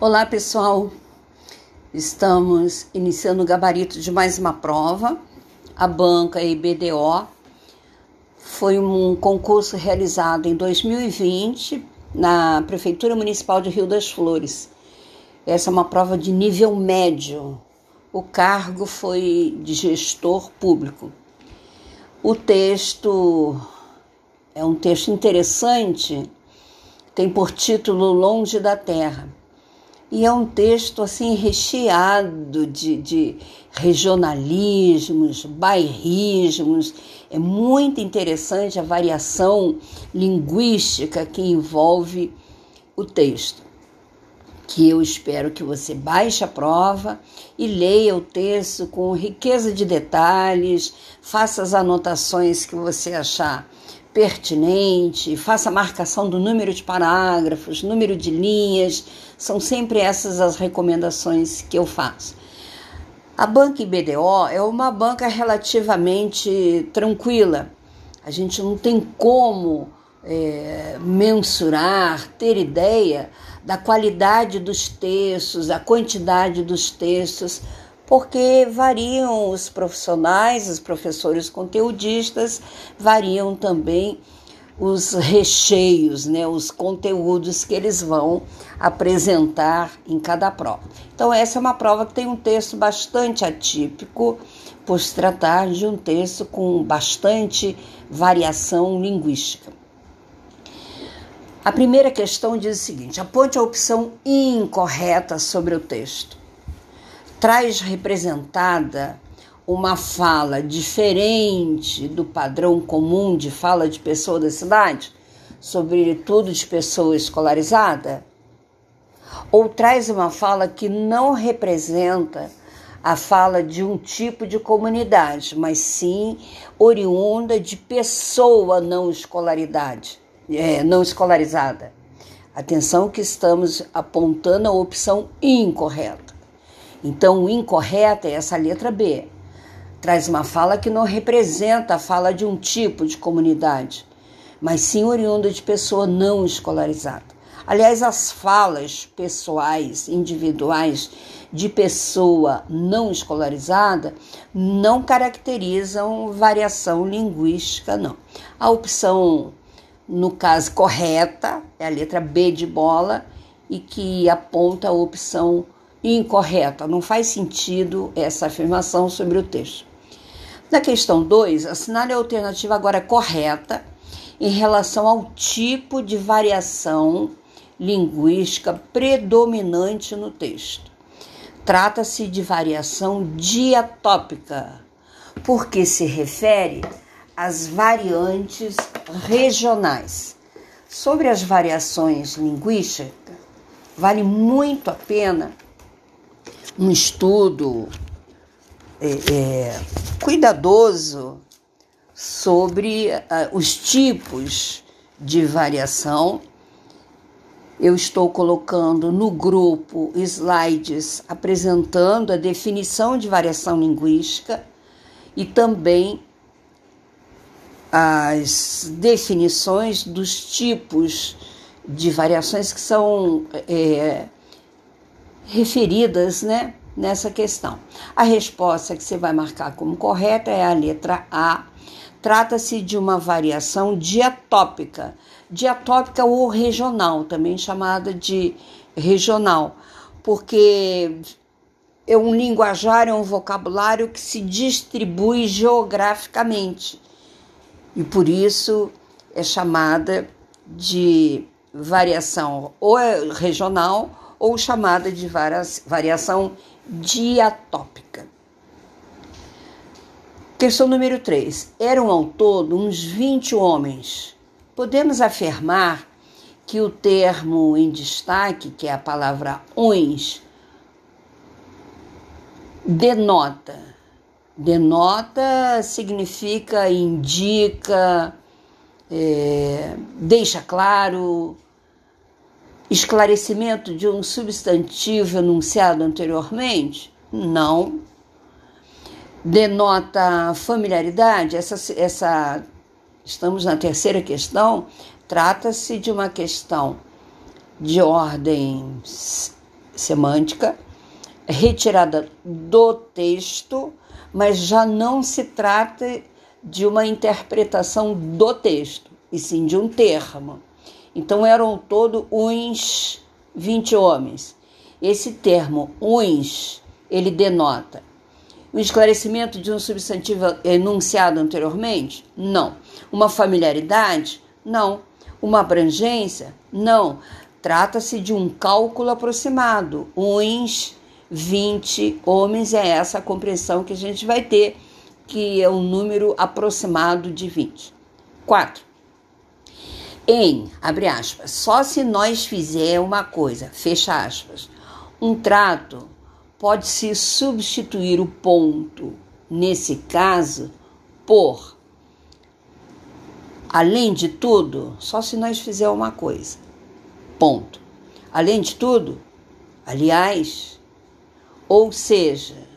Olá pessoal, estamos iniciando o gabarito de mais uma prova. A banca IBDO foi um concurso realizado em 2020 na Prefeitura Municipal de Rio das Flores. Essa é uma prova de nível médio. O cargo foi de gestor público. O texto é um texto interessante, tem por título Longe da Terra e é um texto assim recheado de, de regionalismos, bairrismos. É muito interessante a variação linguística que envolve o texto. Que eu espero que você baixe a prova e leia o texto com riqueza de detalhes, faça as anotações que você achar pertinente, faça marcação do número de parágrafos, número de linhas, são sempre essas as recomendações que eu faço. A banca IBDO é uma banca relativamente tranquila. A gente não tem como é, mensurar, ter ideia da qualidade dos textos, a quantidade dos textos, porque variam os profissionais, os professores conteudistas, variam também os recheios, né, os conteúdos que eles vão apresentar em cada prova. Então, essa é uma prova que tem um texto bastante atípico, por se tratar de um texto com bastante variação linguística. A primeira questão diz o seguinte: aponte a opção incorreta sobre o texto traz representada uma fala diferente do padrão comum de fala de pessoa da cidade, sobretudo de pessoa escolarizada? Ou traz uma fala que não representa a fala de um tipo de comunidade, mas sim oriunda de pessoa não escolaridade, é, não escolarizada. Atenção que estamos apontando a opção incorreta. Então, o incorreto é essa letra B. Traz uma fala que não representa a fala de um tipo de comunidade, mas sim oriunda de pessoa não escolarizada. Aliás, as falas pessoais, individuais de pessoa não escolarizada não caracterizam variação linguística, não. A opção, no caso correta, é a letra B de bola e que aponta a opção incorreta, não faz sentido essa afirmação sobre o texto. Na questão 2, assinale a alternativa agora correta em relação ao tipo de variação linguística predominante no texto. Trata-se de variação diatópica, porque se refere às variantes regionais. Sobre as variações linguísticas, vale muito a pena um estudo é, é, cuidadoso sobre uh, os tipos de variação. Eu estou colocando no grupo slides apresentando a definição de variação linguística e também as definições dos tipos de variações que são é, referidas né, nessa questão. A resposta que você vai marcar como correta é a letra A. Trata-se de uma variação diatópica, diatópica ou regional, também chamada de regional, porque é um linguajar, é um vocabulário que se distribui geograficamente e por isso é chamada de variação ou é regional ou chamada de variação diatópica. Questão número 3. Eram ao todo uns 20 homens. Podemos afirmar que o termo em destaque, que é a palavra uns, denota. Denota significa, indica, é, deixa claro, esclarecimento de um substantivo enunciado anteriormente? Não. Denota familiaridade? Essa, essa estamos na terceira questão. Trata-se de uma questão de ordem semântica, retirada do texto, mas já não se trata de uma interpretação do texto, e sim de um termo. Então eram todo uns 20 homens. Esse termo uns, ele denota o esclarecimento de um substantivo enunciado anteriormente? Não. Uma familiaridade? Não. Uma abrangência? Não. Trata-se de um cálculo aproximado. Uns 20 homens é essa a compreensão que a gente vai ter, que é um número aproximado de 20. 4. Em, abre aspas, só se nós fizer uma coisa, fecha aspas, um trato pode-se substituir o ponto, nesse caso, por além de tudo, só se nós fizer uma coisa. Ponto. Além de tudo, aliás, ou seja,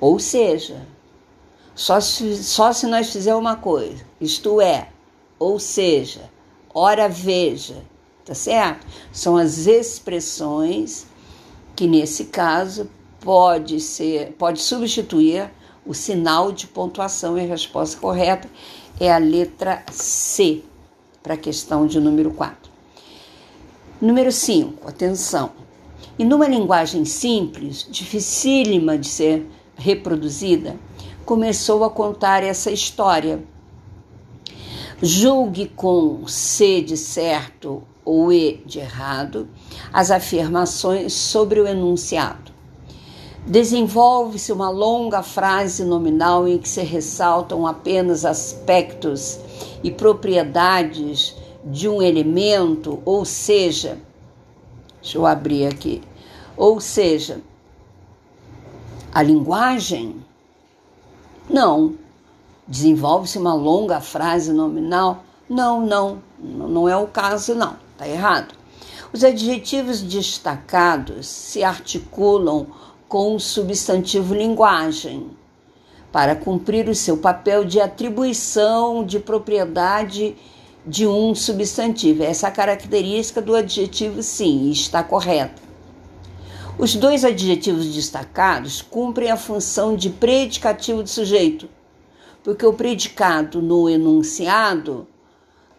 ou seja, só se, só se nós fizer uma coisa, isto é, ou seja, ora veja, tá certo? São as expressões que nesse caso pode ser, pode substituir o sinal de pontuação e a resposta correta é a letra C para a questão de número 4. Número 5, atenção. E numa linguagem simples, dificílima de ser reproduzida, começou a contar essa história. Julgue com C de certo ou E de errado as afirmações sobre o enunciado. Desenvolve-se uma longa frase nominal em que se ressaltam apenas aspectos e propriedades de um elemento, ou seja, deixa eu abrir aqui, ou seja, a linguagem? Não. Desenvolve-se uma longa frase nominal? Não, não, não é o caso, não. Está errado. Os adjetivos destacados se articulam com o substantivo linguagem para cumprir o seu papel de atribuição de propriedade de um substantivo. Essa é característica do adjetivo sim, está correta. Os dois adjetivos destacados cumprem a função de predicativo de sujeito, porque o predicado no enunciado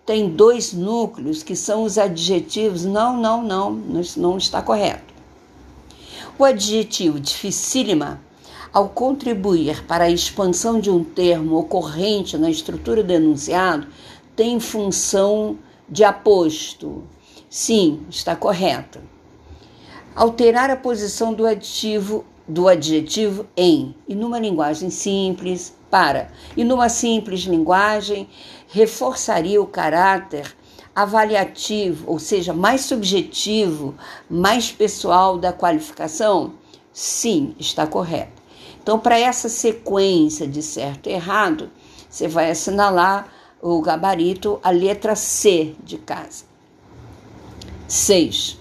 tem dois núcleos que são os adjetivos. Não, não, não, não está correto. O adjetivo dificílima, ao contribuir para a expansão de um termo ocorrente na estrutura do enunciado, tem função de aposto. Sim, está correto. Alterar a posição do adjetivo do adjetivo em e numa linguagem simples para e numa simples linguagem reforçaria o caráter avaliativo, ou seja, mais subjetivo, mais pessoal da qualificação? Sim, está correto. Então, para essa sequência de certo e errado, você vai assinalar o gabarito, a letra C de casa. 6.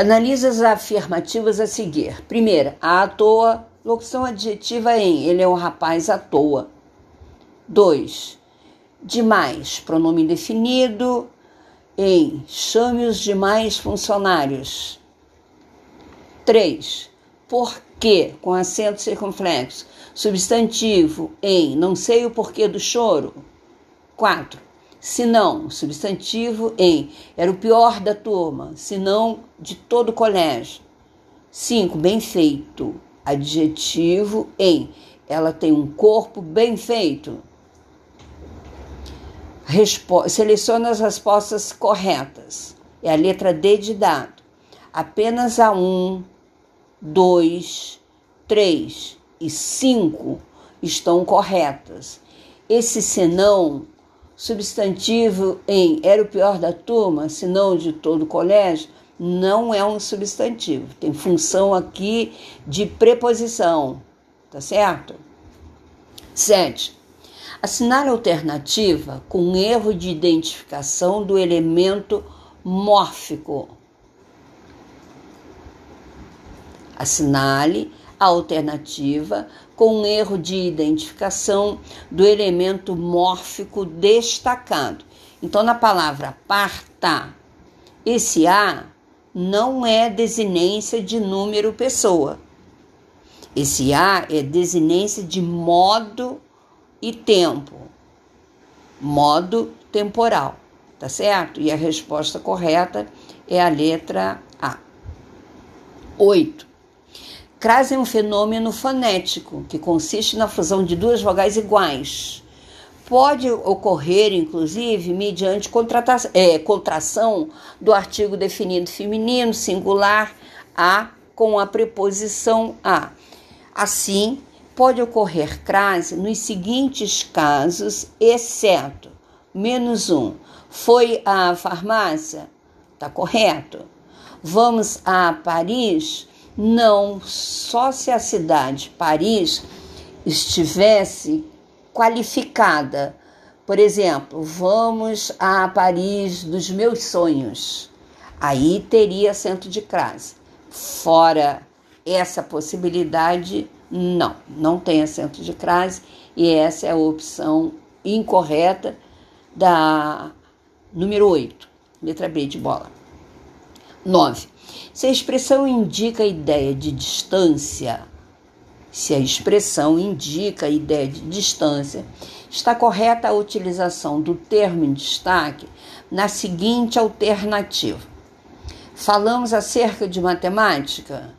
Analisa as afirmativas a seguir. Primeira, a à toa, locução adjetiva em ele é um rapaz à toa. 2. Demais, pronome definido em chame os demais funcionários. 3. Por que, com acento circunflexo. Substantivo em não sei o porquê do choro. 4. Se não, substantivo em era o pior da turma, se não de todo o colégio. 5. Bem feito. Adjetivo em ela tem um corpo bem feito. Respo seleciona as respostas corretas. É a letra D de dado. Apenas a 1, 2, 3 e 5 estão corretas. Esse senão, substantivo em era o pior da turma, se não de todo o colégio, não é um substantivo. Tem função aqui de preposição, tá certo? 7. Assinale alternativa com erro de identificação do elemento mórfico. Assinale alternativa com erro de identificação do elemento mórfico destacado. Então, na palavra parta, esse A não é desinência de número pessoa. Esse A é desinência de modo e tempo. Modo temporal, tá certo? E a resposta correta é a letra A. 8. Crase é um fenômeno fonético que consiste na fusão de duas vogais iguais. Pode ocorrer, inclusive, mediante é, contração do artigo definido feminino singular a com a preposição a. Assim, pode ocorrer crase nos seguintes casos, exceto menos um. Foi à farmácia? Tá correto. Vamos a Paris? Não, só se a cidade Paris estivesse qualificada. Por exemplo, vamos a Paris dos meus sonhos. Aí teria acento de crase. Fora essa possibilidade, não, não tem acento de crase e essa é a opção incorreta da número 8, letra B de bola. 9. Se a expressão indica a ideia de distância, se a expressão indica a ideia de distância, está correta a utilização do termo em destaque na seguinte alternativa. Falamos acerca de matemática?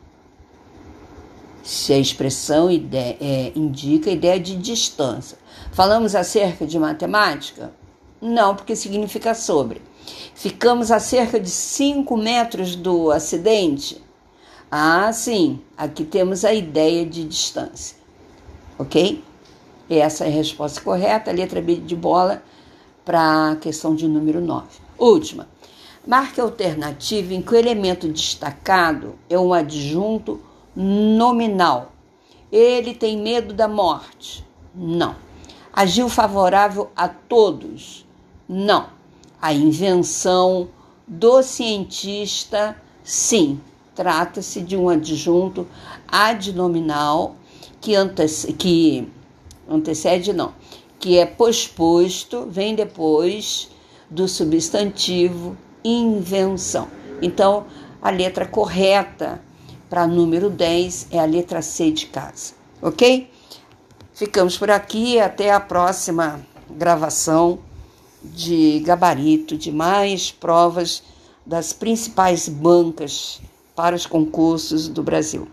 Se a expressão ideia, é, indica a ideia de distância. Falamos acerca de matemática? Não, porque significa sobre. Ficamos a cerca de 5 metros do acidente? Ah, sim, aqui temos a ideia de distância. Ok? Essa é a resposta correta, a letra B de bola para a questão de número 9. Última. Marque alternativa em que o elemento destacado é um adjunto nominal. Ele tem medo da morte? Não. Agiu favorável a todos? Não. A invenção do cientista, sim. Trata-se de um adjunto adnominal que, que antecede, não, que é posposto, vem depois do substantivo invenção. Então, a letra correta para número 10 é a letra C de casa, ok? Ficamos por aqui, até a próxima gravação de gabarito, de mais provas das principais bancas para os concursos do Brasil.